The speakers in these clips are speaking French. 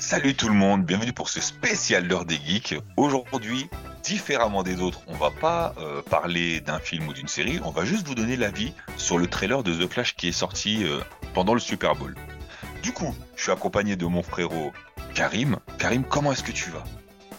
Salut tout le monde, bienvenue pour ce spécial l'heure des geeks. Aujourd'hui, différemment des autres, on va pas euh, parler d'un film ou d'une série, on va juste vous donner l'avis sur le trailer de The Flash qui est sorti euh, pendant le Super Bowl. Du coup, je suis accompagné de mon frérot Karim. Karim, comment est-ce que tu vas?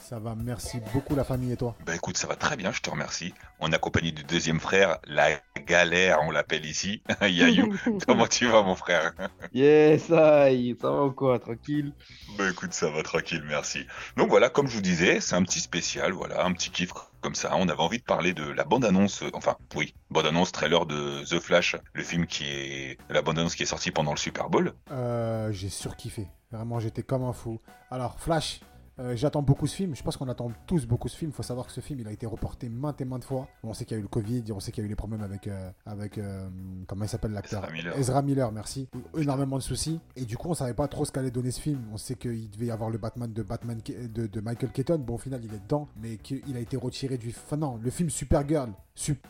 Ça va, merci beaucoup la famille et toi Bah écoute, ça va très bien, je te remercie. On est accompagné du deuxième frère, la galère, on l'appelle ici, Yayou. comment tu vas mon frère Yes, aïe, ça va ou quoi Tranquille Bah écoute, ça va tranquille, merci. Donc voilà, comme je vous disais, c'est un petit spécial, voilà, un petit kiff comme ça. On avait envie de parler de la bande-annonce, euh, enfin oui, bande-annonce trailer de The Flash, le film qui est la bande-annonce qui est sortie pendant le Super Bowl. Euh, J'ai surkiffé. Vraiment, j'étais comme un fou. Alors, Flash, euh, j'attends beaucoup ce film. Je pense qu'on attend tous beaucoup ce film. Il faut savoir que ce film, il a été reporté maintes et maintes fois. On sait qu'il y a eu le Covid, on sait qu'il y a eu les problèmes avec, euh, avec euh, comment il s'appelle l'acteur? Ezra Miller. Ezra Miller, merci. Énormément de soucis. Et du coup, on savait pas trop ce qu'allait donner ce film. On sait qu'il devait y avoir le Batman de Batman de, de Michael Keaton. Bon, au final, il est dedans, mais qu'il a été retiré du. Enfin non, le film Supergirl.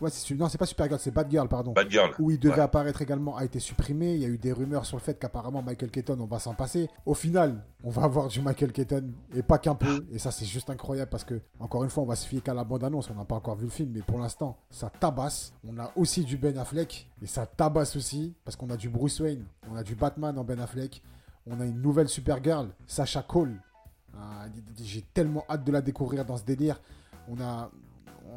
Ouais, non, c'est pas Supergirl, c'est Batgirl, pardon. Batgirl. Où il devait Ouais. apparaître également a été supprimé. Il y a eu des rumeurs sur le fait qu'apparemment Michael Keaton, on va s'en passer. Au final, on va avoir du Michael Keaton et pas qu'un peu. Et ça, c'est juste incroyable parce que, encore une fois, on va se fier qu'à la bande-annonce. On n'a pas encore vu le film, mais pour l'instant, ça tabasse. On a aussi du Ben Affleck et ça tabasse aussi parce qu'on a du Bruce Wayne, on a du Batman en Ben Affleck. On a une nouvelle Supergirl, Sacha Cole. Ah, J'ai tellement hâte de la découvrir dans ce délire. On a,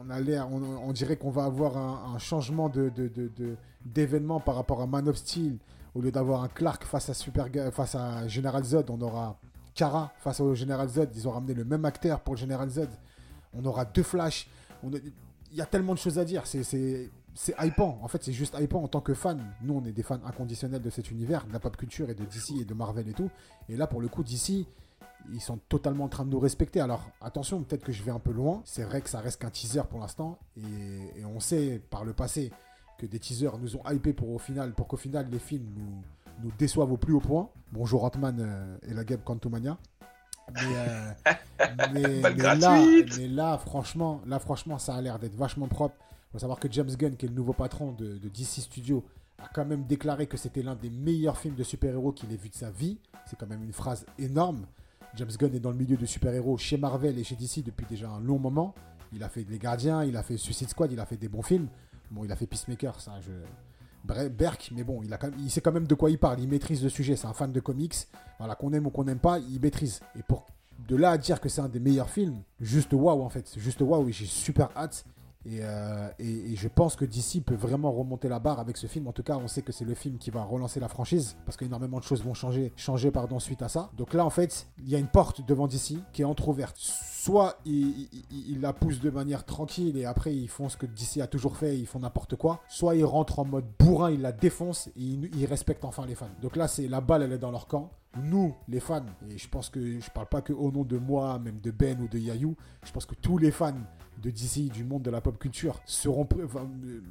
on on, dirait qu'on va avoir un, changement de, d'événement par rapport à Man of Steel. Au lieu d'avoir un Clark face à Super, face à General Z, on aura Kara face au General Z. Ils ont ramené le même acteur pour le General Z. On aura deux Flash. Il y a tellement de choses à dire. C'est, c'est, c'est hypant. En fait, c'est juste hypant en tant que fan. Nous, on est des fans inconditionnels de cet univers, de la pop culture et de DC et de Marvel et tout. Et là, pour le coup, DC, ils sont totalement en train de nous respecter. Alors attention, peut-être que je vais un peu loin. C'est vrai que ça reste qu'un teaser pour l'instant. Et, et on sait par le passé que des teasers nous ont hypé pour, au final, pour qu'au final les films nous, nous déçoivent au plus haut point. Bonjour Ant-Man euh, et la Gabe Quantumania. Mais, euh, mais, Balle mais là, gratuite. mais là, franchement, là, franchement, ça a l'air d'être vachement propre. Il faut savoir que James Gunn, qui est le nouveau patron de, de DC Studios, a quand même déclaré que c'était l'un des meilleurs films de super-héros qu'il ait vu de sa vie. C'est quand même une phrase énorme. James Gunn est dans le milieu de super-héros chez Marvel et chez DC depuis déjà un long moment. Il a fait Les Gardiens, il a fait Suicide Squad, il a fait des bons films. Bon, il a fait Peacemaker, ça, je... Berk, mais bon, il, sait quand même de quoi il parle. Il maîtrise le sujet. C'est un fan de comics. Voilà, qu'on aime ou qu'on n'aime pas, il maîtrise. Et pour de là à dire que c'est un des meilleurs films, juste waouh en fait. Juste waouh et j'ai super hâte. Et, euh, et- je pense que DC peut vraiment remonter la barre avec ce film. En tout cas, on sait que c'est le film qui va relancer la franchise parce qu'énormément de choses vont changer, changer pardon, suite à ça. Donc là, en fait, il y a une porte devant DC qui est entrouverte. Soit il, il- la pousse de manière tranquille et après ils font ce que DC a toujours fait, ils font n'importe quoi. Soit ils rentrent en mode bourrin, ils la défoncent et ils, ils respectent enfin les fans. Donc là, c'est la balle, elle est dans leur camp. Nous, les fans, et je pense que je parle pas que au nom de moi, même de Ben ou de Yayou, je pense que tous les fans de DC, du monde de la pop culture, seront,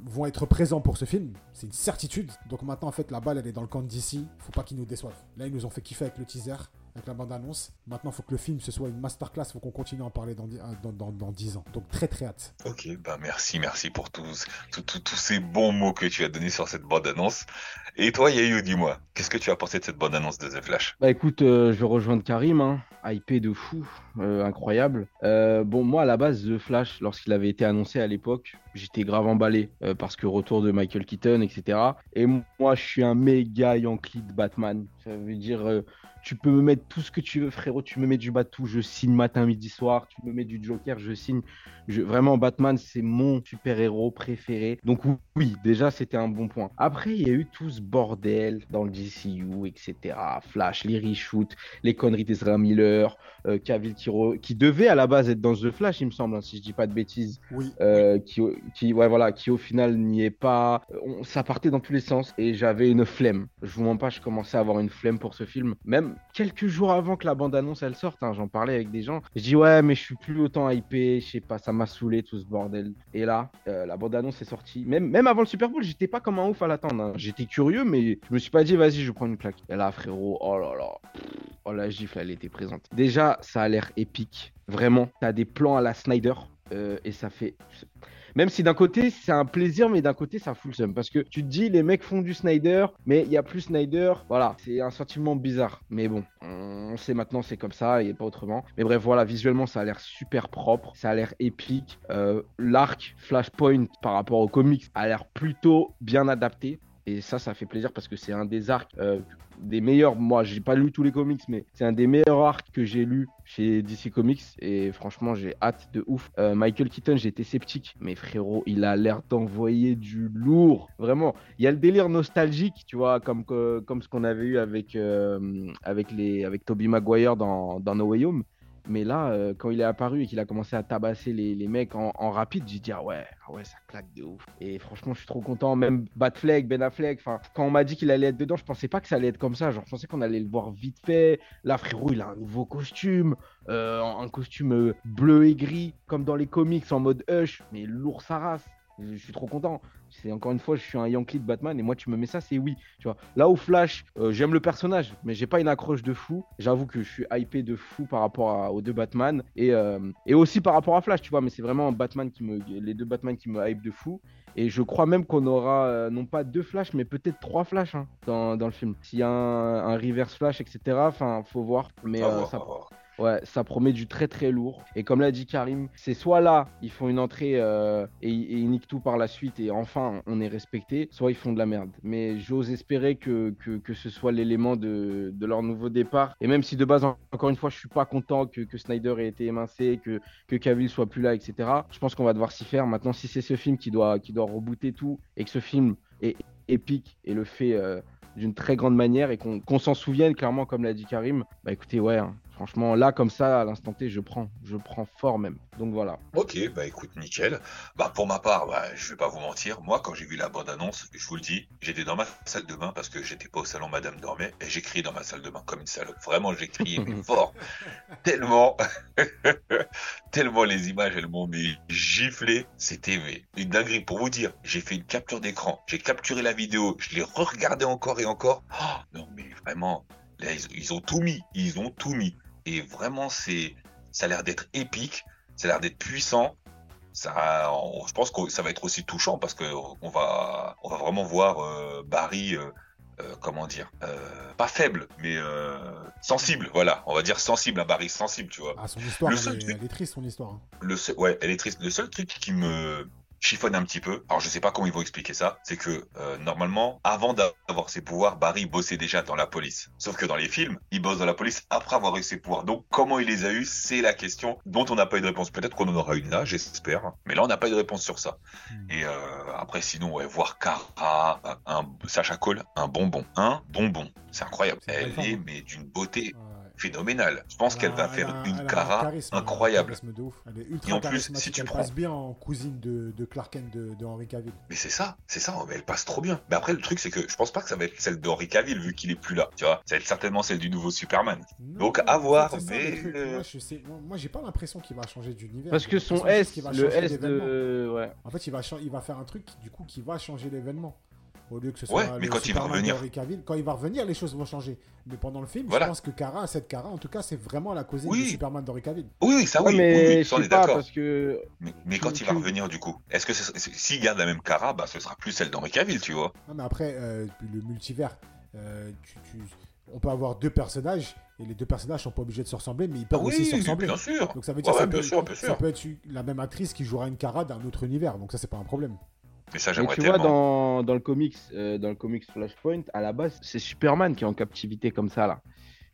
vont être présents pour ce film. C'est une certitude. Donc maintenant, en fait, la balle, elle est dans le camp de DC. Faut pas qu'ils nous déçoivent. Là, ils nous ont fait kiffer avec le teaser, avec la bande-annonce. Maintenant, faut que le film, ce soit une masterclass. Faut qu'on continue à en parler dans, dix- euh, dans, dans, dans 10 ans. Donc très très hâte. Ok, bah merci, merci pour tous, tous, ces bons mots que tu as donnés sur cette bande-annonce. Et toi, Yayou, dis-moi, qu'est-ce que tu as pensé de cette bande-annonce de The Flash? Bah écoute, euh, je vais rejoindre Karim, hein. hypé de fou, euh, incroyable. Euh, bon, moi à la base, The Flash, lorsqu'il avait été annoncé à l'époque, j'étais grave emballé euh, parce que retour de Michael Keaton, etc. Et moi, je suis un méga Yankee de Batman. Ça veut dire, euh, tu peux me mettre tout ce que tu veux, frérot. Tu me mets du Batou, je signe matin, midi, soir. Tu me mets du Joker, je signe. Je... Vraiment, Batman, c'est mon super-héros préféré. Donc oui, déjà, c'était un bon point. Après, il y a eu tout ce bordel dans le DCU, etc. Flash, les reshoots, les conneries d'Ezra Miller, euh, Cavill qui, re- qui devait à la base être dans The Flash, il me semble, hein, si je dis pas de bêtises, Oui. euh, qui, qui, voilà, qui au final n'y est pas. Euh, ça partait dans tous les sens et j'avais une flemme. Je vous mens pas, je commençais à avoir une flemme pour ce film. Même quelques jours avant que la bande-annonce elle sorte, hein, j'en parlais avec des gens. Je dis ouais, mais je suis plus autant hypé, je sais pas, ça m'a saoulé tout ce bordel. Et là, euh, la bande-annonce est sortie. Même, avant le Super Bowl, j'étais pas comme un ouf à l'attendre. hein. J'étais curieux, mais je me suis pas dit vas-y, je prends une claque. Et là, frérot, oh là là. Oh la gifle, elle était présente. Déjà, ça a l'air épique. Vraiment, t'as des plans à la Snyder. euh, et ça fait. Même si d'un côté, c'est un plaisir, mais d'un côté, ça fout le seum. Parce que tu te dis, les mecs font du Snyder, mais il n'y a plus Snyder. Voilà, c'est un sentiment bizarre. Mais bon, on sait maintenant, c'est comme ça et pas autrement. Mais bref, voilà, visuellement, ça a l'air super propre. Ça a l'air épique. Euh, l'arc Flashpoint par rapport aux comics a l'air plutôt bien adapté. Et ça, ça fait plaisir parce que c'est un des arcs euh, des meilleurs. Moi, j'ai pas lu tous les comics, mais c'est un des meilleurs arcs que j'ai lu chez DC Comics. Et franchement, j'ai hâte de ouf. Euh, Michael Keaton, j'étais sceptique, mais frérot, il a l'air d'envoyer du lourd. Vraiment, il y a le délire nostalgique, tu vois, comme, ce qu'on avait eu avec, avec Tobey Maguire dans No Way Home. Mais là, euh, quand il est apparu et qu'il a commencé à tabasser les, mecs en, rapide, j'ai dit ah ouais, ah ouais, ça claque de ouf. Et franchement, je suis trop content. Même Batfleck, Ben Affleck, enfin, quand on m'a dit qu'il allait être dedans, je pensais pas que ça allait être comme ça. Genre, je pensais qu'on allait le voir vite fait. Là, frérot, il a un nouveau costume, euh, un costume euh, bleu et gris, comme dans les comics en mode Hush, mais lourd sa. Je suis trop content. C'est encore une fois, je suis un Yankee de Batman et moi tu me mets ça, c'est oui. Tu vois. Là où Flash, euh, j'aime le personnage, mais j'ai pas une accroche de fou. J'avoue que je suis hypé de fou par rapport aux deux Batman et, euh, et aussi par rapport à Flash, tu vois. Mais c'est vraiment Batman qui me, les deux Batman qui me hype de fou. Et je crois même qu'on aura euh, non pas deux Flash, mais peut-être trois Flash hein, dans, dans, le film. S'il y a un, un, reverse Flash, etc. Enfin, faut voir. Mais ça, Ouais, ça promet du très très lourd. Et comme l'a dit Karim, c'est soit là, ils font une entrée euh, et, ils niquent tout par la suite et enfin on est respecté, soit ils font de la merde. Mais j'ose espérer que, ce soit l'élément de, leur nouveau départ. Et même si de base, encore une fois, je suis pas content que, Snyder ait été émincé, que, que Cavill soit plus là, etc. Je pense qu'on va devoir s'y faire. Maintenant, si c'est ce film qui doit, qui rebooter tout et que ce film est épique et le fait. Euh, d'une très grande manière et qu'on qu s'en souvienne clairement comme l'a dit Karim, bah écoutez ouais, hein, Franchement, là, comme ça, à l'instant T, je prends. Je prends fort même. Donc voilà. Ok, bah écoute, nickel. Bah pour ma part, bah, je vais pas vous mentir. Moi, quand j'ai vu la bande-annonce, je vous le dis, j'étais dans ma salle de bain parce que j'étais pas au salon Madame dormait et j'ai crié dans ma salle de bain comme une salope. Vraiment, j'ai crié mais fort. tellement, tellement les images, elles m'ont giflé. C'était une dinguerie. Pour vous dire, j'ai fait une capture d'écran. J'ai capturé la vidéo. Je l'ai regardé encore et encore. Oh, non, mais vraiment, là, ils, ils ont tout mis. Ils ont tout mis et vraiment c'est ça a l'air d'être épique, ça a l'air d'être puissant. Ça, on, je pense que ça va être aussi touchant parce que on va on va vraiment voir euh, Barry euh, euh, comment dire pas faible mais sensible voilà on va dire sensible à Barry sensible tu vois ah, son histoire elle, est, truc, elle est triste son histoire hein. le seul, ouais elle est triste le seul truc qui me chiffonne un petit peu. Alors je sais pas comment ils vont expliquer ça. C'est que euh, normalement, avant d'avoir ses pouvoirs, Barry bossait déjà dans la police. Sauf que dans les films, il bosse dans la police après avoir eu ses pouvoirs. Donc comment il les a eu, c'est la question dont on n'a pas eu de réponse. Peut-être qu'on en aura une là, j'espère. Mais là, on n'a pas eu de réponse sur ça. Hmm. Et euh, après, sinon, ouais, voir Kara, un Sacha Cole, un bonbon, un bonbon. C'est incroyable. Elle est mais d'une beauté. Ouais phénoménale. Je pense qu'elle va faire a, une cara incroyable. De ouf. Elle est ultra et en plus, si tu elle prends... passe bien en cousine de, de Clark Kent de, de, Henry Cavill. Mais c'est ça, c'est ça, mais elle passe trop bien. Mais après, le truc, c'est que je pense pas que ça va être celle de Henry Cavill vu qu'il est plus là. Tu vois, ça va être certainement celle du nouveau Superman. Non, Donc à voir, mais. Ça, euh... Moi, je sais... moi, j'ai pas l'impression qu'il va changer d'univers. Parce que son S, le S de. Ouais. En fait, il va, il va faire un truc du coup qui va changer l'événement. Au lieu que ce soit ouais, mais quand il va revenir. Cavill, quand il va revenir, les choses vont changer. Mais pendant le film, voilà. je pense que Kara, cette Kara, en tout cas, c'est vraiment la cousine oui. du Superman d'Henry Cavill. Oui, oui, ça oui, mais oui, oui, ça, on est d'accord. Que... Mais, mais quand il va revenir, du coup, est-ce que s'il garde la même Kara, bah, ce sera plus celle d'Henry Cavill, tu vois Non, mais après, euh, le multivers, euh, tu, tu... on peut avoir deux personnages et les deux personnages sont pas obligés de se ressembler, mais ils peuvent ah aussi se ressembler. Bien sûr. Donc ça veut dire ouais, ça, bien peut, sûr, bien sûr. ça peut être la même actrice qui jouera une Kara d'un autre univers. Donc ça, c'est pas un problème. Mais ça, j'aimerais tu tellement. vois, dans, dans le comics, euh, dans le comics Flashpoint, à la base, c'est Superman qui est en captivité comme ça là,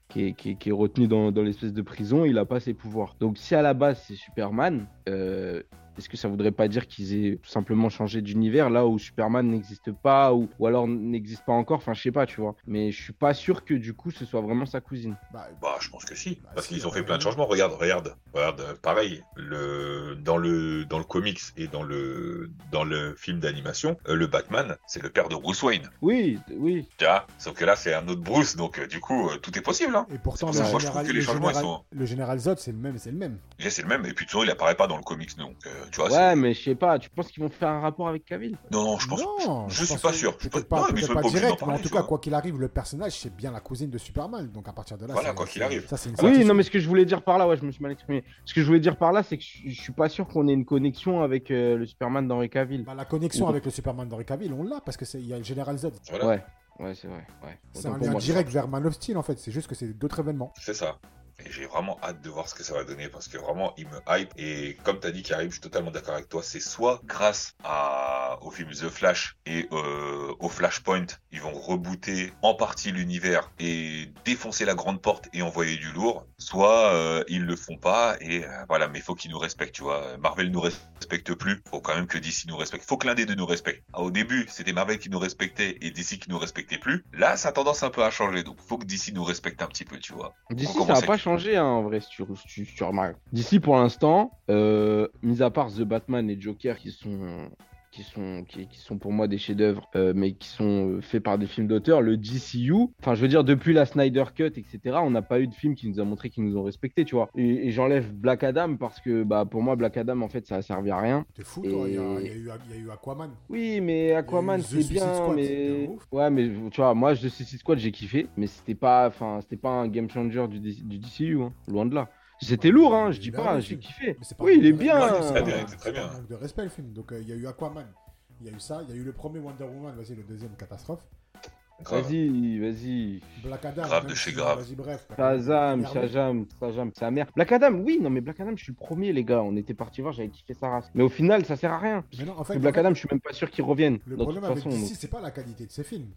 qui est, qui est, qui est retenu dans, dans l'espèce de prison. Il a pas ses pouvoirs. Donc si à la base c'est Superman, euh, est-ce que ça voudrait pas dire qu'ils aient tout simplement changé d'univers là où Superman n'existe pas ou, ou alors n'existe pas encore Enfin, je sais pas, tu vois. Mais je suis pas sûr que du coup ce soit vraiment sa cousine. Bah, Bah, je pense que si, Bah, parce qu'ils ont fait plein de changements. Regarde, regarde, regarde. euh, Pareil, le dans le dans le comics et dans le dans le film d'animation, euh, le Batman, c'est le père de Bruce Wayne. Oui, oui. Tu vois Sauf que là, c'est un autre Bruce, donc euh, du coup, tout est possible. Hein. Et pourtant, le pour ça que moi, je trouve général, que les le changements, ils général- sont- le général Zod, c'est le même, c'est le même. Déjà, c'est le même, et puis de toute façon, il apparaît pas dans le comics, donc euh, tu vois. Ouais, mais je sais pas, tu penses qu'ils vont faire un rapport avec Cavill Non, non, je pense. Non, je suis pas sûr. Je pas- pas, non, mais direct, mais en tout cas, quoi qu'il arrive, le personnage, c'est bien la cousine de Superman. Donc à partir de là, Voilà, c'est- quoi qu'il arrive. Ça, c'est une Oui, non, mais ce que je voulais dire par là, ouais, je me suis mal exprimé. Ce que je voulais dire par là, c'est que je, je suis pas sûr qu'on ait une connexion avec euh, le Superman d'Henry Cavill. Bah, la connexion avec le Superman d'Henry Cavill, on l'a parce que c'est- il y a le Général Z. Voilà, Ouais, ouais, c'est vrai. Ouais. C'est un lien direct vers Man of Steel en fait. C'est juste que c'est d'autres événements. c'est ça. Et j'ai vraiment hâte de voir ce que ça va donner parce que vraiment, il me hype. Et comme tu as dit, Karim, je suis totalement d'accord avec toi. C'est soit grâce à, au film The Flash et euh, au Flashpoint, ils vont rebooter en partie l'univers et défoncer la grande porte et envoyer du lourd. Soit euh, ils le font pas et euh, voilà, mais faut qu'ils nous respectent, tu vois. Marvel nous respecte plus. Faut quand même que DC nous respecte. Faut que l'un des deux nous respecte. Ah, au début, c'était Marvel qui nous respectait et DC qui nous respectait plus. Là, ça a tendance un peu à changer. Donc, faut que DC nous respecte un petit peu, tu vois. On ça pas avec- hein, en vrai, tu remarques. D'ici, pour l'instant, euh, mis à part The Batman et Joker qui sont, qui sont, qui, qui sont pour moi des chefs-d'œuvre, euh, mais qui sont euh, faits par des films d'auteur, le DCU, enfin, je veux dire, depuis la Snyder Cut, etc., on n'a pas eu de film qui nous a montré qu'ils nous ont respectés, tu vois. Et, et j'enlève Black Adam parce que, bah, pour moi, Black Adam, en fait, ça a servi à rien. T'es fou, toi. Il y, a- Et- il y a eu- il y a eu Aquaman. Oui, mais Aquaman, c'est bien, Squad, mais ouais, mais tu vois, moi, The Suicide Squad, j'ai kiffé, mais c'était pas, enfin, c'était pas un game changer du, du DCU, hein, loin de là. C'était lourd, hein, je dis pas, j'ai kiffé. Mais c'est pas Oui, il est bien. respect, C'est très bien, manque de respect le film. Donc euh, il y a eu Aquaman. Il y a eu ça. Il y a eu le premier Wonder Woman. Vas-y, le deuxième, catastrophe. Vas-y, vas-y. Black Adam. Grave de chez grave. Vas-y, bref. Black Adam, Shazam. Shazam, Shazam, sa mère. Black Adam, oui, non, mais Black Adam, je suis le premier, les gars. On était parti voir, j'avais kiffé sa race. Mais au final, ça sert à rien. Mais non, en Parce fait, que Black en fait, Adam, je suis même pas sûr qu'il revienne. Le de problème toute avec façon. DC, c'est pas la qualité de ses films.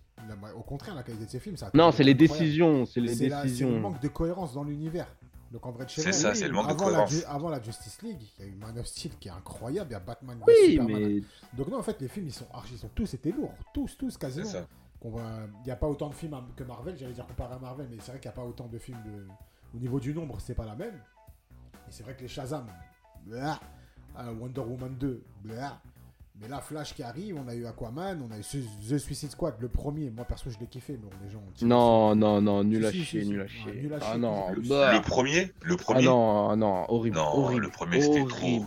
Au contraire, la qualité de ses films, ça Non, c'est les décisions, c'est les la- c'est le décisions. manque de cohérence dans l'univers. Donc en vrai, de chez C'est moi, ça, oui, c'est le manque de avant la cohérence. Ju- avant la Justice League, il y a eu Man of Steel qui est incroyable, il y a Batman Oui, Superman. mais Donc non, en fait, les films, ils sont archi, ils sont tous été lourds, tous, tous C'est quasiment. ça. Qu'on voit- Il n'y a pas autant de films que Marvel, j'allais dire comparé à Marvel, mais c'est vrai qu'il n'y a pas autant de films de... au niveau du nombre, c'est pas la même. Et c'est vrai que les Shazam, blah. Euh, Wonder Woman 2, blah. Mais là, Flash qui arrive, on a eu Aquaman, on a eu The Suicide Squad, le premier. Moi perso, je l'ai kiffé, mais bon, les gens ont tiré non, non, non, nul à si, chier, si, nul à si. chier. Ouais, nul à Ah chier. non, Le, bah. le premier, le Ah premier. non, non, horrible, Non, horrible. le premier, c'était trop.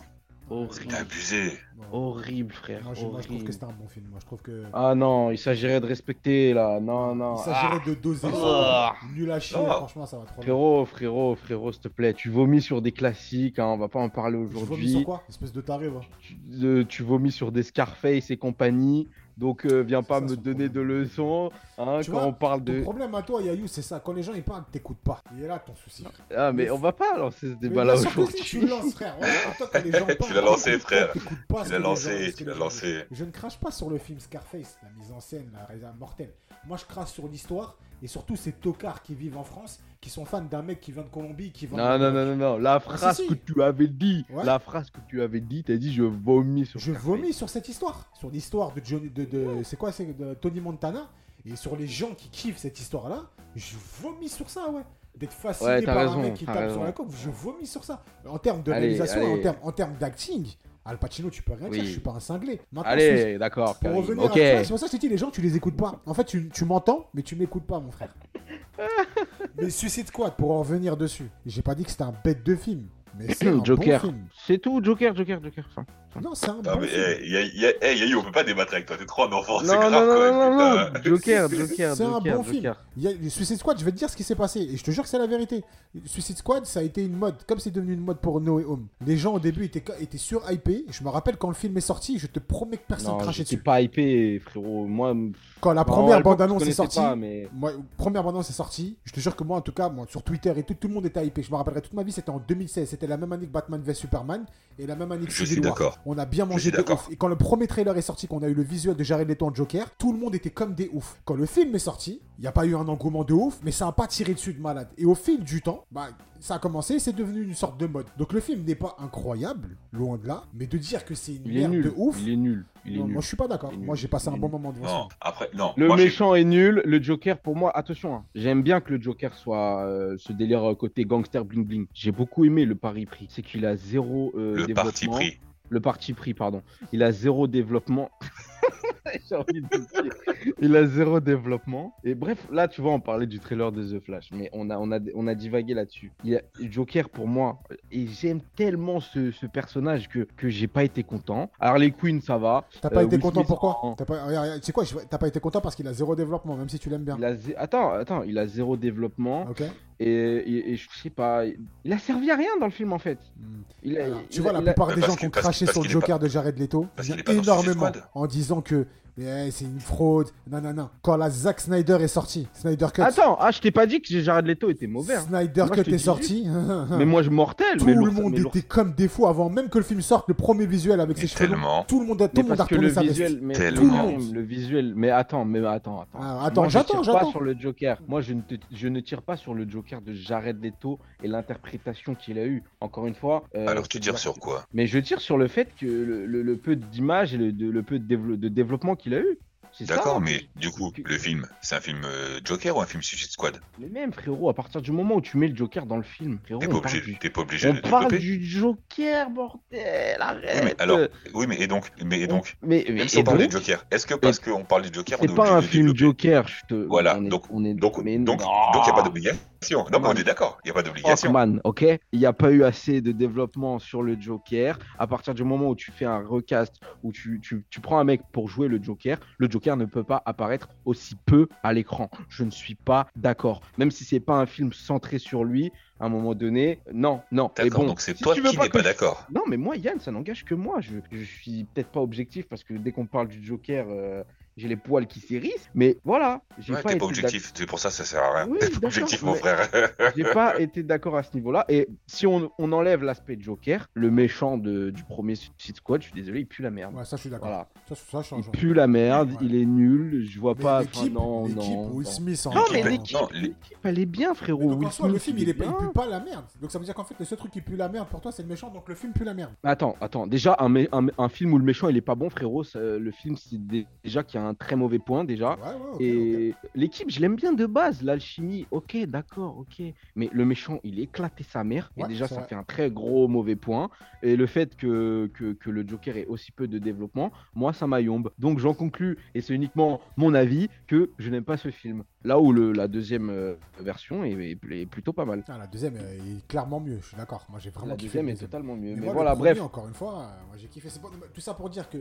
Horrible, abusé. horrible, frère, Moi, je, moi, je trouve que c'était un bon film. Moi, je trouve que. Ah non, il s'agirait de respecter là. Non, non. Il s'agirait Ah. de doser Ah. ça. Nul à chier, Ah. franchement, ça va trop. Frérot, frérot, frérot, s'il te plaît, tu vomis sur des classiques, hein, on va pas en parler Je vomis sur aujourd'hui. quoi? Espèce de taré, va. Tu, euh, tu vomis sur des Scarface et compagnie, donc euh, viens pas ça, me donner de leçons hein, Tu quand vois, on parle de. problème à toi, Yayou, c'est ça. Quand les gens ils parlent, t'écoutes pas. Il est là ton souci. Ah, mais Mais- on va pas lancer ce Mais débat là bien sûr que si, aujourd'hui. Tu le lances, frère. Tu l'as lancé, frère. Tu l'as lancé, tu l'as. Je ne crache pas sur le film Scarface, la mise en scène, la réalisation mortelle. Moi, je crache sur l'histoire et surtout ces tocards qui vivent en France, qui sont fans d'un mec qui vient de Colombie, qui vend. Non, non, non, non, non, la phrase si, si. que tu avais dit, la phrase que tu avais dit, t'as dit je vomis sur Je vomis sur cette histoire, sur l'histoire de Johnny, de, de c'est quoi, c'est de Tony Montana, et sur les gens qui kiffent cette histoire-là. Je vomis sur ça, ouais. D'être fasciné Ouais, par raison, un mec qui tape raison. sur la coque, je vomis sur ça. En termes de Allez, réalisation, et en allez. termes, en termes d'acting, Al Pacino, tu peux rien dire, Oui. je suis pas un cinglé. Maintenant, Allez, d'accord, Pour revenir Ok. à ça, c'est pour ça que je te dis, les gens, tu les écoutes pas. En fait, tu, tu m'entends, mais tu m'écoutes pas, mon frère. mais Suicide Squad, pour en revenir dessus, j'ai pas dit que c'était un bête de film, mais c'est un Joker. bon film. C'est tout, Joker, Joker, Joker. fin. Non, c'est un Non, bon mais, film. eh, y a- y a- eh, Yayu, on peut pas débattre avec toi, t'es trop en enfant, c'est Non, grave non, non, non, non, non, Joker, Joker, C'est un Joker, bon film. Joker. Il y a, Suicide Squad, je vais te dire ce qui s'est passé, et je te jure que c'est la vérité. Suicide Squad, ça a été une mode, comme c'est devenu une mode pour No Way Home. Les gens au début étaient, étaient sur-hypés. Je me rappelle quand le film est sorti, je te promets que personne Non, crachait dessus. pas hypé, frérot. Moi, Quand la première bande-annonce est sortie, mais... moi, première bande-annonce est sortie, je te jure que moi, en tout cas, moi, sur Twitter et tout, tout le monde était hypé. Je me rappellerai toute ma vie, c'était en 2016. C'était la même année que Batman v Superman et la même année que Je Civil suis War. d'accord. On a bien mangé de ouf. Et quand le premier trailer est sorti, qu'on a eu le visuel de Jared Leto en Joker, tout le monde était comme des ouf. Quand le film est sorti, il n'y a pas eu un engouement de ouf, mais ça n'a pas tiré dessus de malade. Et au fil du temps, bah, ça a commencé, c'est devenu une sorte de mode. Donc le film n'est pas incroyable, loin de là, mais de dire que c'est une Il est merde nul. de ouf, Il est nul. Il est non, nul. moi je suis pas d'accord. Moi j'ai passé un bon moment devant Non, ça. après, non. Le moi, méchant est nul, le Joker pour moi, attention, hein, j'aime bien que le Joker soit euh, ce délire euh, côté gangster bling bling. J'ai beaucoup aimé le pari pris, c'est qu'il a zéro euh, Le développement. parti pris. Le parti pris, pardon. Il a zéro développement. J'ai envie de dire. Il a zéro développement. Et bref, là, tu vois, on parlait du trailer de The Flash, mais on a, on a, on a divagué là-dessus. Il y a Joker pour moi, et j'aime tellement ce, ce personnage que, que j'ai pas été content. Harley Quinn, ça va. T'as pas Euh, été Will content Smith, pourquoi T'as pas... Tu sais quoi T'as pas été content parce qu'il a zéro développement, même si tu l'aimes bien. il a zé- Attends, attends, il a zéro développement. Ok Et, et- et je sais pas, il a servi à rien dans le film en fait. Hmm. Il a- Alors, tu il vois, a- la a- plupart des parce gens qui ont craché sur le Joker de Jared Leto énormément en disant que mais, c'est une fraude. Non, non, non. Quand la Zack Snyder est sorti, Snyder Cut. Attends, ah, je t'ai pas dit que Jared Leto était mauvais. hein. Snyder Moi, Cut est sorti. Mais moi, je mortel. tout mais le monde était comme des fous avant même que le film sorte. Le premier visuel avec ses cheveux. Tout le monde a, tout le monde a retourné le sa visuel, veste. mais Tellement. le, le visuel, mais attends, mais attends, attends. Ah, attends, j'attends, tire pas j'attends. sur le Joker. Moi, je ne, te- je ne tire pas sur le Joker de Jared Leto et l'interprétation qu'il a eue. Encore une fois. euh, Alors tu tires sur quoi? Mais je tire sur le fait que le, le- le peu d'image et le, le peu de développement qu'il a eu. D'accord, hein. mais du coup, le film, c'est un film euh, Joker ou un film Suicide Squad? Mais même frérot, à partir du moment où tu mets le Joker dans le film, frérot, T'es pas obligé, du, t'es pas obligé on de parle développer. du Joker, bordel, arrête. Oui, mais alors, oui, mais et donc, mais et donc, mais, mais- même si et on parle donc, du Joker, est-ce que parce qu'on parle du Joker, on est c'est pas obligé un de film Joker, je te. Voilà, on est- donc, on est, donc, mais donc, non. donc, il n'y a pas d'obligation. Non, mais on est d'accord, il n'y a pas d'obligation. Hawkman, ok? Il n'y a pas eu assez de développement sur le Joker. À partir du moment où tu fais un recast, où tu, tu, tu prends un mec pour jouer le Joker, le Joker ne peut pas apparaître aussi peu à l'écran. Je ne suis pas d'accord. Même si c'est pas un film centré sur lui, à un moment donné, non, non. D'accord, bon, donc c'est si toi qui n'es pas je- d'accord. Non, mais moi, Yann, ça n'engage que moi. Je, je suis peut-être pas objectif parce que dès qu'on parle du Joker, euh, j'ai les poils qui s'hérissent. Mais voilà, j'ai Ouais, pas t'es été pas objectif, c'est pour ça que ça sert à rien. Oui, T'es pas d'accord, objectif, mon frère. j'ai pas été d'accord à ce niveau-là. Et si on, on enlève l'aspect Joker, le méchant de- du premier Suicide Squad, je suis désolé, il pue la merde. Ouais, ça, je suis d'accord. Voilà. Ça, ça Il pue la merde, Ouais. il est nul, je vois Mais pas. enfin, non, l'équipe, non, Will non. Smith en Non, mais L'équipe, elle est bien, frérot. Donc, Will en soi, le film, il il, est pas, il pue pas la merde. Donc ça veut dire qu'en fait, le seul truc qui pue la merde pour toi, c'est le méchant. Donc le film pue la merde. Attends, attends. Déjà, un, un, un film où le méchant il est pas bon, frérot, le film, c'est dé- déjà qu'il y a un très mauvais point, déjà. Ouais, ouais. Et l'équipe, je l'aime bien de base. L'alchimie, ok, d'accord, ok. Mais le méchant, il éclatait sa mère. Ouais, et déjà, ça vrai. fait un très gros mauvais point. Et le fait que, que, que le Joker ait aussi peu de développement, moi, ça m'aillombe. Donc, j'en conclus, et c'est uniquement mon avis, que je n'aime pas ce film. Là où le, la deuxième euh, version est, est- est plutôt pas mal. Ah, la deuxième est clairement mieux, je suis d'accord. Moi, j'ai vraiment La kiffé. deuxième le est deuxième. totalement mieux. Mais Mais, moi, le voilà, premier, bref. Encore une fois, euh, moi j'ai kiffé. C'est bon, Tout ça pour dire que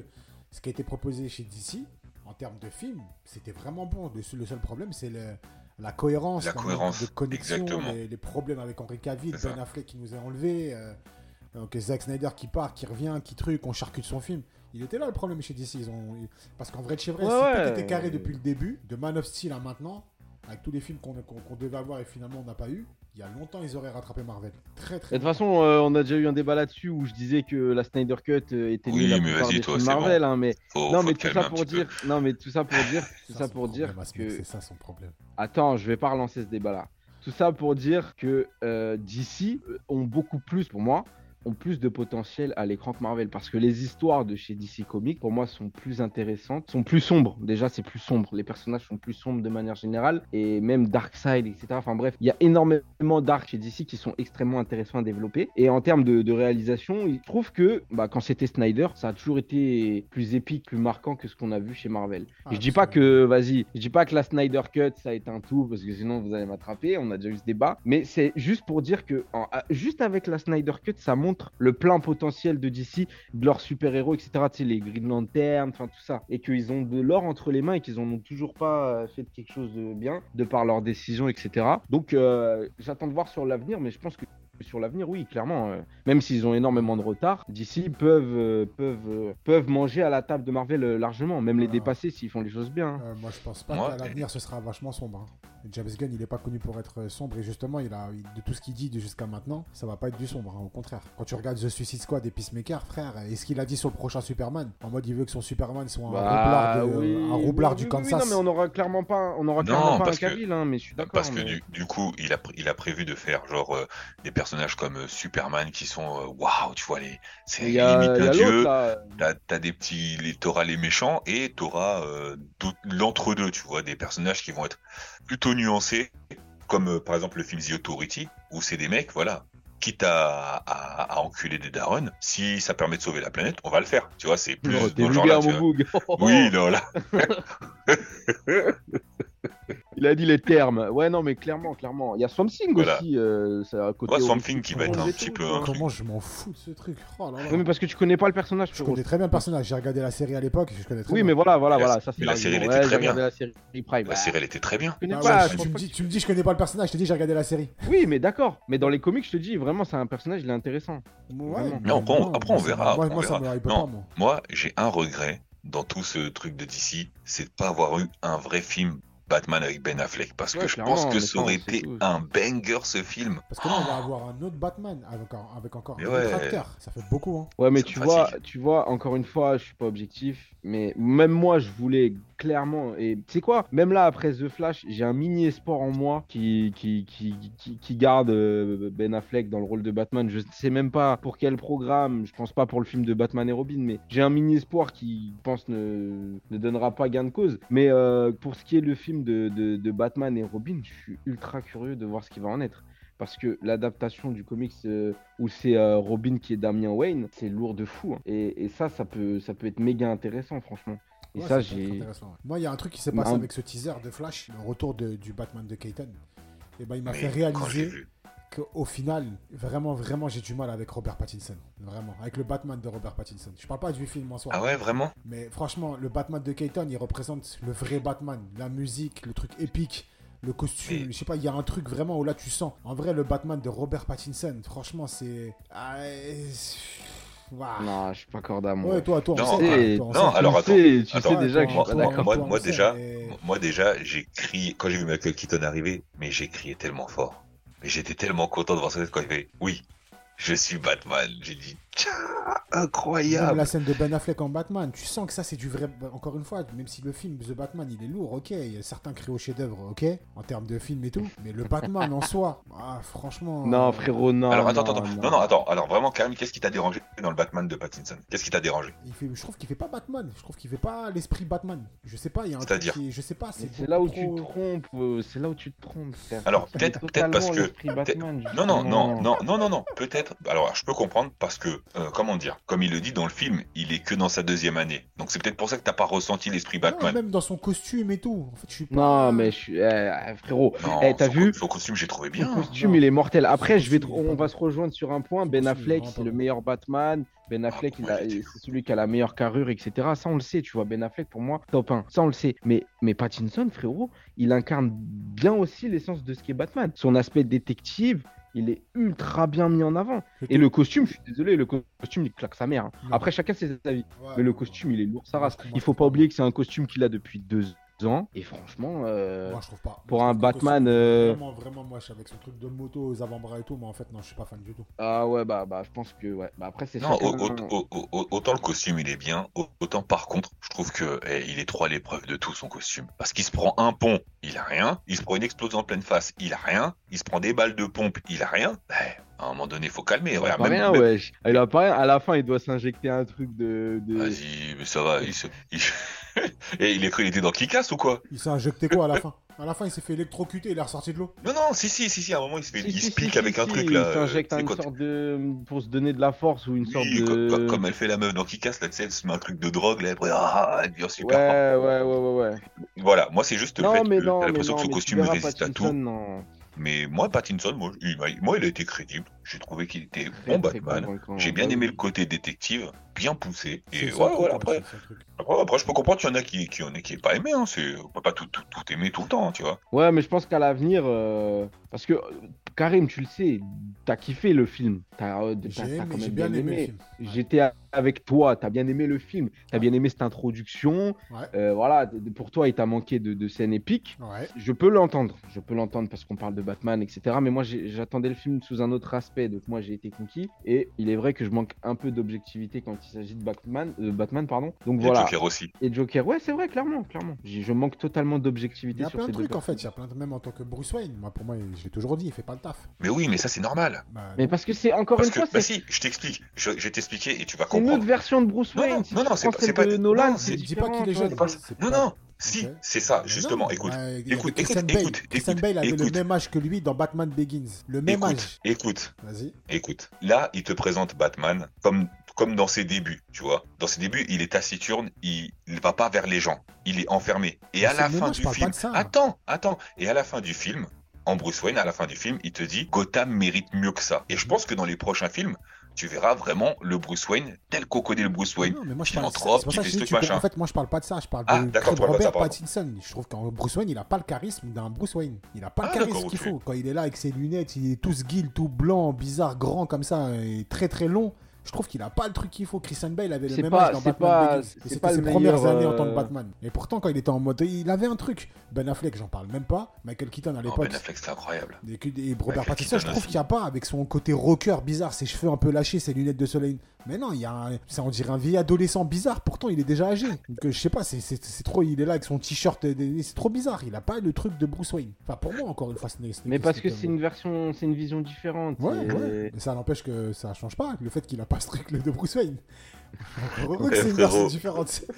ce qui a été proposé chez DC, en termes de film, c'était vraiment bon. Le le seul problème, c'est le- la cohérence, La cohérence, de connexion, les, les problèmes avec Henry Cavill, Ben. Affleck qui nous a enlevé, euh, donc Zack Snyder qui part, qui revient, qui truc, on charcute son film. Il était là le problème chez DC. Ils ont... Parce qu'en vrai de chez vrai, Ouais, si ouais. tout était carré depuis le début, de Man of Steel à maintenant, avec tous les films qu'on devait avoir et finalement on n'a pas eu, il y a longtemps ils auraient rattrapé Marvel. Très très Et de toute façon, euh, on a déjà eu un débat là-dessus où je disais que la Snyder Cut euh, était Oui, la mais vas-y, des toi, Marvel, hein, mais Faut, non, mais tout ça pour peu. dire, non, mais tout ça pour dire, tout ça pour dire que, C'est ça son problème. attends, je vais pas relancer ce débat-là. Tout ça pour dire que euh, DC ont beaucoup plus, pour moi, ont plus de potentiel à l'écran que Marvel parce que les histoires de chez DC Comics, pour moi, sont plus intéressantes, sont plus sombres. Déjà, c'est plus sombre. Les personnages sont plus sombres de manière générale et même Darkseid, etc. Enfin bref, il y a énormément d'arcs chez DC qui sont extrêmement intéressants à développer. Et en termes de, de réalisation, il trouve que bah, quand c'était Snyder, ça a toujours été plus épique, plus marquant que ce qu'on a vu chez Marvel. Ah, Et je dis pas que- vas-y, je dis pas que la Snyder Cut ça a été un tout parce que sinon vous allez m'attraper. On a déjà eu ce débat, mais c'est juste pour dire que en- juste avec la Snyder Cut, ça montre le plein potentiel de DC, de leurs super héros, etc. Tu sais les Green Lantern, enfin tout ça, et qu'ils ont de l'or entre les mains et qu'ils en ont toujours pas euh, fait quelque chose de bien de par leurs décisions, etc. Donc euh, j'attends de voir sur l'avenir, mais je pense que sur l'avenir, oui, clairement. euh, même s'ils ont énormément de retard, d'ici peuvent, euh, peuvent, euh, peuvent manger à la table de Marvel euh, largement, même les dépasser s'ils font les choses bien. hein. Euh, moi, je pense pas Moi, qu'à l'avenir, ce sera vachement sombre. hein. James Gunn, il est pas connu pour être sombre et justement, il a il- de tout ce qu'il dit de jusqu'à maintenant, ça va pas être du sombre. hein, au contraire, quand tu regardes The Suicide Squad et Peacemaker, frère, et ce qu'il a dit sur le prochain Superman, en mode il veut que son Superman soit un Bah, roublard, de- oui, un roublard oui, du oui, Kansas. Oui, non, mais on aura clairement pas, on aura Non, clairement pas un parce que- Cavill, hein, mais je suis d'accord. Parce que du, du coup, il a, pr- il a prévu de faire genre euh, des personnages comme euh, Superman qui sont euh, waouh, tu vois les, c'est Il y a, limite a dieu. T'as, t'as des petits, les, t'auras les méchants et t'auras euh, l'entre-deux, tu vois, des personnages qui vont être plutôt nuancés, comme euh, par exemple le film The Authority, où c'est des mecs, voilà, quitte à, à, à enculer des darons, si ça permet de sauver la planète, on va le faire. Tu vois, c'est plus Oh, dans le genre là, vulgaire, tu mon vois. boug. Oui, non, là. Il a dit les termes. Ouais, non, mais clairement, clairement. Il y a Swamp Thing Voilà. aussi. Euh, ça, à côté Ouais, Swamp Thing qui va être un et petit peu un- Comment je m'en fous de ce truc? Oh là là. Oui, mais parce que tu connais pas le personnage, Je connais très bien le personnage. J'ai regardé la série à l'époque. Je connais très Oui, bien. mais voilà, voilà, La- voilà. Ça, c'est mais la série, elle était Ouais, très bien. la série Prime. La série, elle était très bien. Je connais Ah pas, ouais, je pense tu, me dis, tu me dis je connais pas le personnage, je te dis j'ai regardé la série. Oui, mais d'accord. Mais dans les comics, je te dis, vraiment, c'est un personnage, il est intéressant. Non, après, on- verra. Moi, j'ai un regret dans tout ce truc de DC, c'est de pas avoir eu un vrai film Batman avec Ben Affleck. Parce que je pense que ça aurait été un banger ce film. Parce que là, on va avoir un autre Batman avec, un- avec encore Mais un ouais. autre acteur. Ça fait beaucoup, hein. Ouais, mais tu vois, tu vois, encore une fois, je suis pas objectif, mais même moi, je voulais clairement. Et tu sais quoi Même là, après The Flash, j'ai un mini espoir en moi qui, qui, qui, garde euh, Ben Affleck dans le rôle de Batman. Je sais même pas pour quel programme, je pense pas pour le film de Batman et Robin, mais j'ai un mini espoir qui, je pense, ne, ne donnera pas gain de cause. Mais euh, pour ce qui est le film de, de, Batman et Robin, je suis ultra curieux de voir ce qui va en être. Parce que l'adaptation du comics euh, où c'est Robin qui est Damien Wayne, c'est lourd de fou. hein. Et, et ça, ça peut, ça peut être méga intéressant, franchement. Et Ouais, ça, peut être j'ai. intéressant, ouais. Moi, il y a un truc qui s'est passé Un- avec ce teaser de Flash, le retour de- du Batman de Keaton. Et ben, il m'a fait réaliser qu'au final, vraiment, vraiment, j'ai du mal avec Robert Pattinson. Vraiment. Avec le Batman de Robert Pattinson. Je parle pas du film en soi. Ah ouais, vraiment? Mais franchement, le Batman de Keaton, il représente le vrai Batman. La musique, le truc épique, le costume. Mais- Je sais pas, il y a un truc vraiment où là tu sens. En vrai, le Batman de Robert Pattinson, franchement, c'est. Non, je suis pas corda, moi. Ouais, toi, toi, Non, toi, on non, alors, le sais, tu attends. sais déjà toi, que je moi- suis toi, d'accord. moi- toi, moi, déjà, mais- Moi déjà, j'ai crié, quand j'ai vu Michael Keaton arriver, mais j'ai crié tellement fort. Mais j'étais tellement content de voir sa tête quand il fait Oui, je suis Batman. J'ai dit Tcha, Même incroyable. la scène de Ben Affleck en Batman, tu sens que ça c'est du vrai. Encore une fois, même si le film The Batman il est lourd, ok, il y a certains créés au chef-d'œuvre, ok, en termes de film et tout, mais le Batman en soi, ah, franchement. Non, frérot, non. Alors attends, non, attends, non, non, attends. Alors vraiment, Karim, qu'est-ce qui t'a dérangé dans le Batman de Pattinson? Qu'est-ce qui t'a dérangé? Il fait, je trouve qu'il fait pas Batman, je trouve qu'il fait pas l'esprit Batman. Je sais pas, il y a un truc C'est-à-dire? qui, je sais pas, c'est C'est là où beaucoup tu te trop- trompes, euh, c'est là où tu te trompes, frère. Alors, C'est peut-être- peut-être parce que- Batman, Non, non, non, non, non, non, non. Alors, je peux comprendre parce que, euh, comment dire, comme il le dit dans le film, il est que dans sa deuxième année. Donc c'est peut-être pour ça que t'as pas ressenti l'esprit Non, Batman. même dans son costume et tout. En fait, je suis pas. Non, mais je suis. eh, frérot, Non, Eh, t'as son vu co- Son costume, j'ai trouvé Son bien. costume, Non. il est mortel. Après, Son je vais costume, on va se rejoindre sur un point. Son Ben costume, Affleck, c'est le meilleur Batman. Ben Affleck, il pourquoi a- il était c'est celui qui a la meilleure carrure, etc. Ça, on le sait, tu vois. Ben Affleck, pour moi, top 1. Ça, on le sait. Mais, mais Pattinson, frérot, il incarne bien aussi l'essence de ce qu'est Batman. Son aspect détective, il est ultra bien mis en avant. Et le costume, je suis désolé, le costume, il claque sa mère. hein. Après, chacun ses avis. Ouais, Mais le costume, ouais. il est lourd, ça Moi, race. Il faut pas oublier que c'est un costume qu'il a depuis deux ans. Et franchement, euh, Moi, je trouve pas. pour Moi, je un Batman, euh, Vraiment, vraiment moche avec son truc de moto aux avant-bras et tout. Mais en fait, non, je suis pas fan du tout. ah ouais, bah, bah, je pense que, ouais. Bah, après, c'est Non, chacun- autant le costume il est bien, au- autant par contre, je trouve que eh, il est trop à l'épreuve de tout son costume. Parce qu'il se prend un pont, il a rien. Il se prend une explosion en pleine face, il a rien. Il se prend des balles de pompe, il a rien. Eh, à un moment donné, faut calmer. Il a Regarde, pas même- rien, même- wesh. Il a pas rien. À la fin, il doit s'injecter un truc de. de... Vas-y, mais ça va. Il se... il- Et il est cru, il était dans Kikas ou quoi? Il s'est injecté quoi à la fin? À la fin, il s'est fait électrocuter, il est ressorti de l'eau. Non, non, si, si, si, si. À un moment, il se, fait... Si, il si, se pique si, avec si, un si, truc là. Il s'injecte euh, une sorte de. pour se donner de la force ou une sorte de. co- co- comme elle fait la meuf dans Kikas, là, tu sais, elle se met un truc de drogue, là, après, ah, elle devient Ouais, super forte. ouais, ouais, ouais, ouais. Voilà, moi, c'est juste le Non, fait mais que t'as l'impression que tu costume résiste à tout. non. Mais moi, Pattinson, moi, il, moi, il a été crédible. J'ai trouvé qu'il était bon Batman. J'ai bien Bah aimé le côté détective, bien poussé. Et ouais, après, après, après, je peux comprendre qu'il y en a qui, qui, en a qui est pas aimé. Hein. C'est, on peut pas tout, tout, tout aimer tout le temps, hein, tu vois. Ouais, mais je pense qu'à l'avenir, euh, parce que Karim, tu le sais, t'as kiffé le film. T'as euh, aimé- quand même bien aimé film. J'étais avec toi, t'as bien aimé le film, t'as Ouais. bien aimé cette introduction. Ouais. Euh, voilà, pour toi, il t'a manqué de, de scènes épiques. Ouais. Je peux l'entendre, je peux l'entendre parce qu'on parle de Batman, etc. Mais moi, j'ai- j'attendais le film sous un autre aspect, donc moi, j'ai été conquis. Et il est vrai que je manque un peu d'objectivité quand il s'agit de Batman, euh, Batman, pardon. Donc Et voilà. Joker aussi. Et Joker, ouais, c'est vrai, clairement, clairement. J'ai- Je manque totalement Il d'objectivité y a sur plein ces deux trucs en fait, il y a plein de même en tant que Bruce Wayne. Moi pour moi, je l'ai toujours dit, il fait pas le taf. Mais oui, mais ça, c'est normal. Bah, Mais parce que c'est encore Parce une que, fois, bah si, je t'explique. Je, je vais t'expliquer et tu vas c'est une autre version de Bruce Wayne. non, Si non, c'est pas- de non, Nolan, je dis pas qu'il est jeune. Non, non, Si, c'est ça, justement. non, écoute, écoute, écoute, Bale. écoute, Christian écoute, Bale avait le même âge que lui dans Batman Begins. Le même écoute, âge. écoute, Vas-y. écoute. Là, il te présente Batman comme comme dans ses débuts, tu vois. Dans ses débuts, il est taciturne, il il va pas vers les gens, il est enfermé. Et Mais à la fin du film, attends, attends. Et à la fin du film, en Bruce Wayne, à la fin du film, il te dit Gotham mérite mieux que ça. Et je pense que dans les prochains films, tu verras vraiment le Bruce Wayne tel qu'on connaît le Bruce Wayne. Non, mais moi je parle. Qui que fait je ce truc, machin. en fait, moi je parle pas de ça. Je parle Ah, de, Robert ça. Pattinson. Je trouve qu'en Bruce Wayne, il a pas le charisme d'un Bruce Wayne. Il a pas le Ah, charisme qu'il faut. Quand il est là avec ses lunettes, il est tout sguil, tout blanc, bizarre, grand comme ça, et très très long. Je trouve qu'il a pas le truc qu'il faut. Christian Bale avait le même pas- âge dans c'est Batman C'était pas ses premières années en tant que euh, Batman. Et pourtant, quand il était en mode, il avait un truc. Ben Affleck, j'en parle même pas. Michael Keaton à Non, l'époque. Ben Affleck, c'est incroyable. Et, que- et Robert Michael Pattinson, je trouve qu'il n'y a pas, avec son côté rocker bizarre, ses cheveux un peu lâchés, ses lunettes de soleil. Mais non, il y a un- ça, on dirait un vieil adolescent bizarre, pourtant il est déjà âgé. Donc euh, je sais pas, c'est- trop, il est là avec son t-shirt, euh, c'est trop bizarre, il a pas le truc de Bruce Wayne. Enfin pour moi, encore une fois, Mais parce que c'est une version, c'est une vision différente. Ouais, ouais. Mais ça n'empêche que ça change pas, le fait qu'il a pas ce truc de Bruce Wayne. Heureux que c'est une version différente.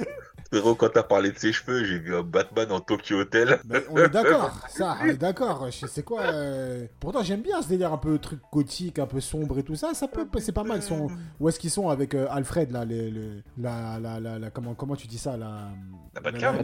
Frérot, quand t'as parlé de ses cheveux, j'ai vu un Batman en Tokyo Hotel. Mais on est d'accord, ça, on est d'accord. Je sais quoi. euh, Pourtant, j'aime bien ce délire un peu truc gothique, un peu sombre et tout ça. Ça peut, c'est pas mal. Son... Où est-ce qu'ils sont avec euh, Alfred là, les, les- la, la, la, la- comment, comment tu dis ça, la,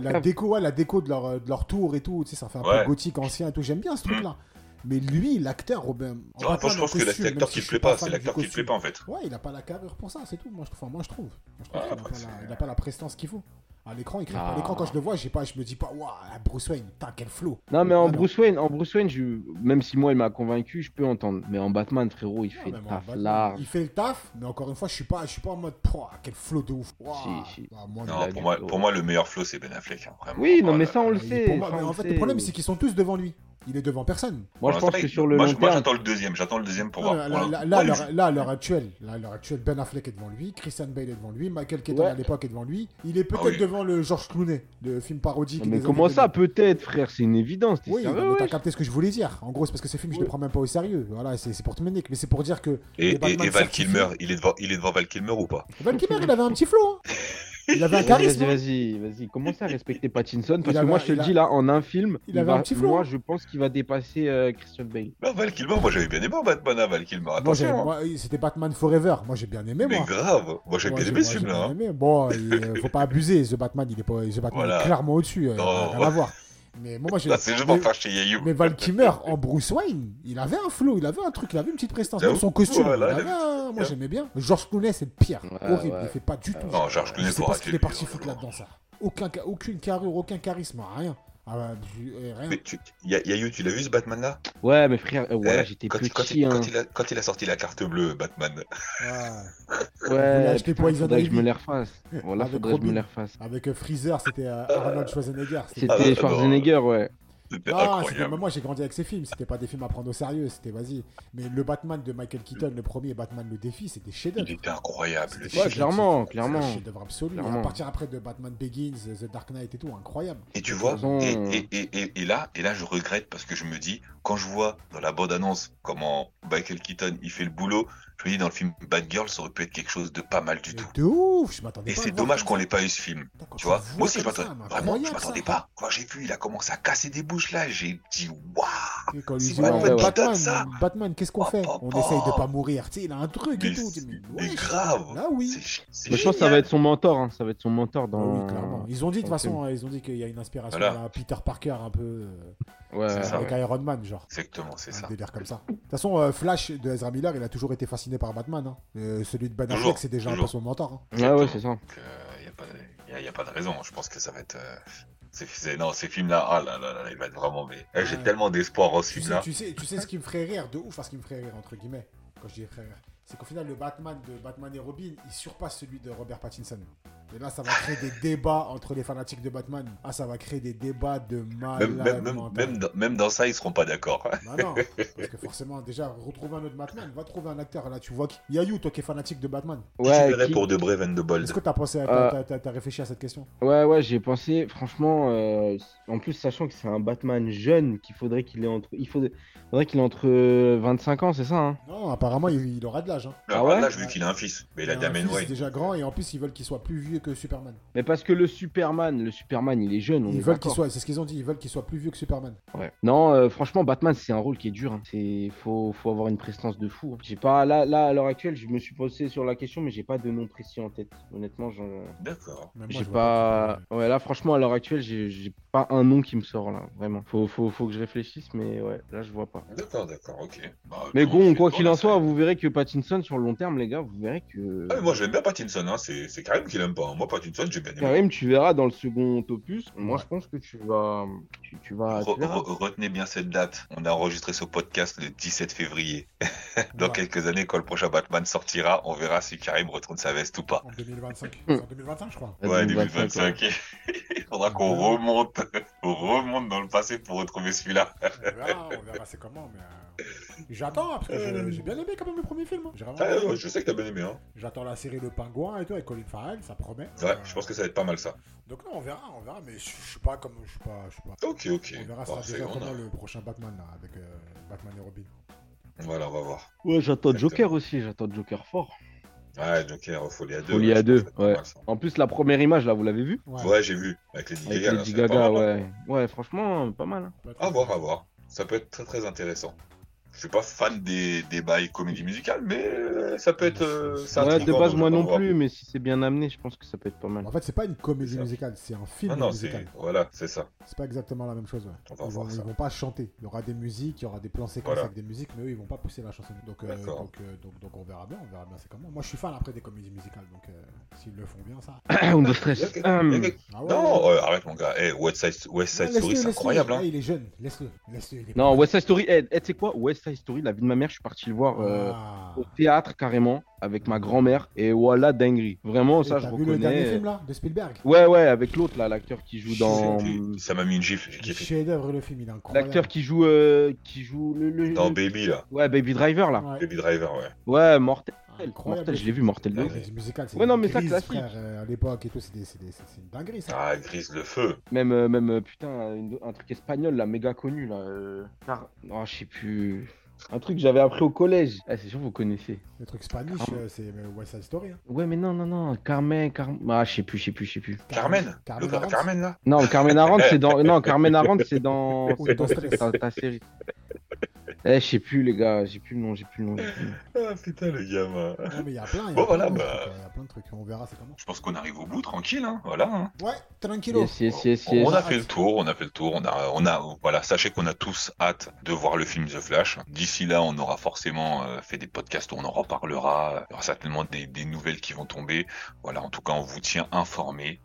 La déco, ouais, la déco de leur, de leur tour et tout. Tu sais, ça fait un Ouais. peu gothique ancien et tout. J'aime bien ce truc là. Mais lui, l'acteur, Robin. en Non, moi, je en pense que c'est l'acteur qui je plaît pas, c'est l'acteur qui te costume. plaît pas en fait. Ouais, il a pas la carrure pour ça, c'est tout. Moi, je, enfin, moi, je trouve. Moi, je trouve Ah, après, c'est- il a pas la prestance qu'il faut. À l'écran, il pas. Ah. À l'écran, quand je le vois, j'ai pas, je me dis pas, waouh, Bruce Wayne, putain, quel flow. Non, mais en Ah, non. Bruce Wayne, en Bruce Wayne, je... même si moi il m'a convaincu, je peux entendre. Mais en Batman, frérot, il fait le taf large. Il fait le taf, mais encore une fois, je suis pas, je suis pas en mode, Pouah, quel flow de ouf. Ouah. Si, si. Ah, moi, Non, Il a pour moi, flow. pour moi, le meilleur flow, c'est Ben Affleck. hein, vraiment. Oui, non, mais ça, on le sait. en fait, sait. le problème, c'est qu'ils sont tous devant lui. Il est devant personne. Moi, je pense que sur le moi, long je- moi, terme. j'attends le deuxième. J'attends le deuxième pour voir. Là, là, à l'heure- là, à l'heure actuelle, là, à l'heure actuelle, Ben Affleck est devant lui, Christian Bale est devant lui, Michael Keaton Ouais. à l'époque est devant lui. Il est peut-être Ah oui. devant le George Clooney, le film parodique. Mais des comment ça, 2000. peut-être, frère? C'est une évidence. Oui, sérieux, mais t'as capté ce que je voulais dire. En gros, c'est parce que ces films, je les prends même pas au sérieux. Voilà, c'est c'est pour te mener. Mais c'est pour dire que. Et, et, Val Kilmer, il est devant, il est devant Val Kilmer ou pas? Val Kilmer, il avait un petit flow. hein. Il avait un Vas-y, charisme. vas-y, hein. vas-y, vas-y. Commence à respecter Pattinson parce que moi, je te le a- dis là, en un film, il avait va- un petit moi, je pense qu'il va dépasser euh, Christian Bale. Non, Val Kilmer, moi j'avais bien aimé Batman à Val Kilmer. Attention. hein. moi, c'était Batman Forever. Moi, j'ai bien aimé, mais moi. grave. Moi j'ai bien aimé ce film-là. bien hein. Bon, il, faut pas abuser. The Batman, il est pas, The Batman Voilà. est clairement au-dessus. euh, rien à voir. Mais moi, moi j'ai. Là, c'est juste mais- pour faire chez. Mais Val Kilmer en Bruce Wayne, il avait un flow, il avait un truc, il avait une petite prestance. Même son costume, Voilà, il avait il un- moi j'aimais bien. George Clooney, c'est le pire. Ouais, Horrible, ouais. il fait pas du tout. Non, George Je Clooney, faut pas ce qu'il est lui, parti hein, foutre là-dedans, ça. Aucun, aucune carrure, aucun charisme, rien. Ah, bah, je- euh, rien. Mais tu, Ya- Yayou, tu l'as vu ce Batman-là? Ouais, mais frère, euh, voilà, Eh, j'étais quand, il- quand petit. il, hein. quand, il a, quand il a sorti la carte bleue, Batman. Ouais. Ouais, Poison faudrait que je me les refasse. Voilà, Avec faudrait que je me les refasse. Avec euh, Freezer, c'était euh, Arnold Schwarzenegger. C'était- Ah, non. Schwarzenegger, ouais. C'était Ah, incroyable. moi j'ai grandi avec ces films, c'était pas des films à prendre au sérieux, c'était vas-y. Mais le Batman de Michael Keaton, le premier Batman le défi, c'était chef-d'œuvre. Il était incroyable. Ouais, clairement, C'est clairement. chef-d'œuvre absolu. À partir après de Batman Begins, The Dark Knight et tout, incroyable. Et tu vois, toute façon, et, et, et, et, et là, et là, je regrette parce que je me dis, quand je vois dans la bande-annonce comment Michael Keaton il fait le boulot, je me dis dans le film Bad Girl, ça aurait pu être quelque chose de pas mal du Mais tout. de ouf, je m'attendais Et c'est dommage qu'on l'ait pas eu ce film. Tu vois, moi aussi je m'attendais, vraiment, je m'attendais pas. Quand j'ai vu, il a commencé à casser des bouches là, j'ai dit waouh. Dit, Batman Batman, ça. Batman, qu'est-ce qu'on Oh, fait? oh, On oh. essaye de pas mourir, tu sais, il a un truc et tout. c'est- Mais, grave. Là oui. C'est- c'est Mais je pense que ça va être son mentor, hein. ça va être son mentor Ah dans. Ils ont dit de toute façon, ils ont dit qu'il y a une inspiration à Peter Parker un peu euh, Ouais, avec ouais. Iron Man, genre. Exactement, c'est Un ça. délire comme ça. De toute façon, euh, Flash de Ezra Miller, il a toujours été fasciné par Batman. hein. Euh, celui de Ben Affleck, c'est déjà un peu son mentor. hein. Ouais, ouais, c'est ça. Il n'y a, pas de- y a- a pas de raison. Je pense que ça va être. euh, non, ces films-là, ah là là là, il va être vraiment. Mais, eh, J'ai tellement d'espoir en ce Tu sais, film-là. tu, sais, tu sais ce qui me ferait rire de ouf, enfin ce qui me ferait rire entre guillemets, quand je dis ferait rire, c'est qu'au final le Batman de Batman et Robin, il surpasse celui de Robert Pattinson. Et là, ça va créer des débats entre les fanatiques de Batman. Ah, ça va créer des débats de malade Même, même, même, mental. même, dans, même dans ça, ils seront pas d'accord. Bah non, parce que forcément, déjà, retrouver un autre Batman, va trouver un acteur. Là, tu vois qui Yayou, toi qui es fanatique de Batman. Tu Ouais, verrais qui- pour de Brave and the Bold Est-ce que t'as pensé, à- Euh. t'as, t'as- t'as réfléchi à cette question? Ouais, ouais, j'ai pensé, franchement, euh, en plus, sachant que c'est un Batman jeune, qu'il faudrait qu'il ait entre. Il faudrait, faudrait qu'il ait entre euh, 25 ans, c'est ça, hein? Non, apparemment, il, il aura de l'âge. Hein. Là, Ah ouais? là, je vu qu'il a un fils. Mais il a Damien Wayne. déjà grand et en plus, ils veulent qu'il soit plus vieux que Superman. Mais parce que le Superman, le Superman, il est jeune. On Ils est veulent qu'il soit, c'est ce qu'ils ont dit, ils veulent qu'il soit plus vieux que Superman. Ouais. Non, euh, franchement, Batman, c'est un rôle qui est dur. hein. C'est, faut, faut avoir une prestance de fou. hein. J'ai pas, là, là, à l'heure actuelle, je me suis posé sur la question, mais j'ai pas de nom précis en tête. Honnêtement, j'en- D'accord. J'ai pas. Ouais, là, franchement, à l'heure actuelle, j'ai, j'ai pas un nom qui me sort là, vraiment. Faut, faut, faut que je réfléchisse, mais ouais, là, je vois pas. D'accord, d'accord, ok. Bah, Mais bon, quoi qu'il en soit, c'est- vous verrez que Pattinson, sur le long terme, les gars, vous verrez que. Ah, mais moi j'aime bien Pattinson, hein. c'est c'est Karim qui l'aime pas. Moi Pattinson j'ai bien aimé. Karim, tu verras dans le second opus. Moi, Ouais. je pense que tu vas. Tu, tu vas. Re- tu verras. re- retenez bien cette date. On a enregistré ce podcast le 17 février. Dans Ouais. quelques années, quand le prochain Batman sortira, on verra si Karim retourne sa veste ou pas. En 2025. Hmm. En 2025, je crois. Ouais, 2025, 2025. Il faudra qu'on Ouais. remonte, on remonte dans le passé pour retrouver celui-là. On verra, on verra c'est comment, mais euh, j'attends parce que j'ai- bien aimé quand même le premier film. hein. Ah, aimé. ouais, je sais que t'as bien aimé, hein. J'attends la série Le Pingouin et tout avec Colin Farrell, ça promet. Ouais, Euh, je pense que ça va être pas mal ça. Donc non, on verra, on verra, mais je suis pas comme, je suis pas, je suis pas. Ok, ok. On verra Bon, ça c'est- déjà a- comment le prochain Batman là, avec euh, Batman et Robin. Voilà, on va voir. Ouais, j'attends. Joker aussi. J'attends Joker fort. Ouais, Joker, Folie à deux. Folie à deux, ouais. mal. En plus, la première image, là, vous l'avez vu Ouais, j'ai vu. Avec Avec Gaga. là, va être pas Gaga, hein. ouais. Ouais, franchement, pas mal. hein. À voir, à voir. Ça peut être très très intéressant. Je suis pas fan des, des bails comédie musicale, mais euh, ça peut être. euh, c'est Ouais, de base, moi on non plus, mais si c'est bien amené, je pense que ça peut être pas mal. En fait, c'est pas une comédie C'est ça. musicale, c'est un film Non, non, c'est. musical. Voilà, c'est ça. C'est pas exactement la même chose. Ouais. On va Ils, vont, voir ça. ils vont pas chanter. Il y aura des musiques, il y aura des plans séquences Voilà. avec des musiques, mais eux ils vont pas pousser la chanson. Donc, euh, donc, euh, donc, donc on verra bien, on verra bien c'est comment. Moi je suis fan après des comédies musicales, donc euh, s'ils le font bien ça. On de stress. Hum. Ah ouais, Non, ouais. euh, arrête mon gars. Eh, West Side, West Side Story, c'est incroyable. Hein. Ouais, il est jeune, laisse-le. Non, West Side Story, eh, eh, tu sais quoi? West Side Story, la vie de ma mère, je suis parti le voir euh, Ah. au théâtre carrément, avec ma grand-mère, et voilà, dinguerie. Vraiment, Et ça, je vu le dernier reconnais. film là de Spielberg? Ouais, ouais, avec l'autre, là, l'acteur qui joue dans. Ça m'a mis une gifle, j'ai kiffé. Chef-d'œuvre le film, il est incroyable. L'acteur qui joue. euh, qui joue le. le- Dans le- Baby là. Ouais, Baby Driver, là. Ouais. Baby Driver, ouais. Ouais, mortel. Incroyable. Mortel, je l'ai vu, mortel La 2. comédie musicale, c'est Ouais, non, une mais ça, classique. frère, euh, à l'époque et tout, c'est des- c'est des- c'est une dinguerie ça. Ah, Grise le feu. Même, euh, même euh, putain, une- un truc espagnol, là, méga connu, là. Euh... Car... Oh, je sais plus. Un truc que j'avais appris au collège. Ah, c'est sûr, vous connaissez. Le truc spanish, euh, c'est West Side Story. hein. Ouais, mais non, non, non. Carmen, Carmen. Ah, je sais plus, je sais plus, je sais plus. Carmen. Carmen là. Non, Carmen Arendt, c'est dans. Non, Carmen Arendt, c'est dans. C'est ta série. Eh, je sais plus, les gars. J'ai plus le nom, j'ai plus le nom. Ah putain, le gamin. Non, mais il y a plein, il y a Bon, plein voilà, de bah. trucs, euh, il y a plein de trucs. On verra c'est comment. Je pense qu'on arrive au bout, tranquille, hein. Voilà. hein. Ouais, tranquillo. Yes, yes, yes, yes. On a fait le tour, on a fait le tour, on a, on a, voilà, sachez qu'on a tous hâte de voir le film The Flash. D'ici là, on aura forcément euh, fait des podcasts où on en reparlera. Il y aura certainement des, des nouvelles qui vont tomber. Voilà, en tout cas, on vous tient informés.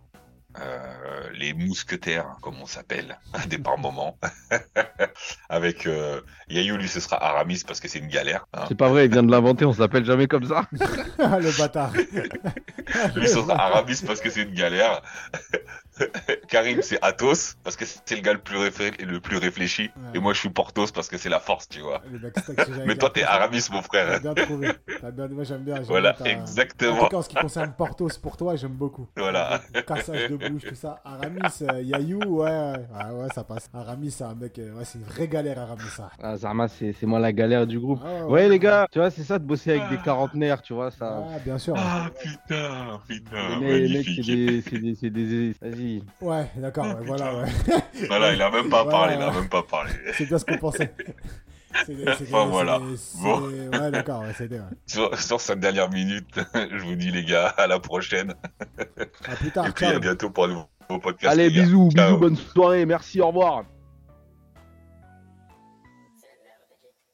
Euh, les mousquetaires, comme on s'appelle, des par moments. Avec euh, Yayou, lui, ce sera Aramis parce que c'est une galère. hein. C'est pas vrai, il vient de l'inventer, on s'appelle jamais comme ça. le bâtard. Lui, ce sera Aramis parce que c'est une galère. Karim, c'est Athos parce que c'est le gars le plus, réfé- le plus réfléchi. Ouais. Et moi, je suis Portos parce que c'est la force, tu vois. Mais toi, t'es. Aramis, mon T'as frère. bien trouvé. T'as bien- Moi, j'aime bien. j'aime Voilà, bien ta- En tout exactement. cas, en ce qui concerne Portos, pour toi, j'aime beaucoup. Voilà. Cassage de bouche, tout ça. Aramis, euh, Yayou, ouais, ouais, ah ouais, ça passe. Aramis, c'est un mec, euh, ouais, c'est une vraie galère, Aramis, ça. Ah, Zarma, c'est c'est moi la galère du groupe. Ah Ouais, les gars, tu vois, c'est ça de bosser avec des quarantenaires, tu vois, ça. Ah, bien sûr. Ah, putain, putain, les mecs, c'est des. C'est des. C'est des. Ouais, d'accord, ouais, voilà, ouais. Voilà, il a même pas parlé, il a même pas parlé. C'est bien ce qu'on pensait. Enfin, voilà. Bon. Ouais, d'accord, ouais. Sur, sur cette dernière minute, je vous dis, les gars, à la prochaine. À plus tard, Et puis, à bientôt pour un nouveau podcast. Allez, bisous, Ciao. bisous, bonne soirée, merci, au revoir.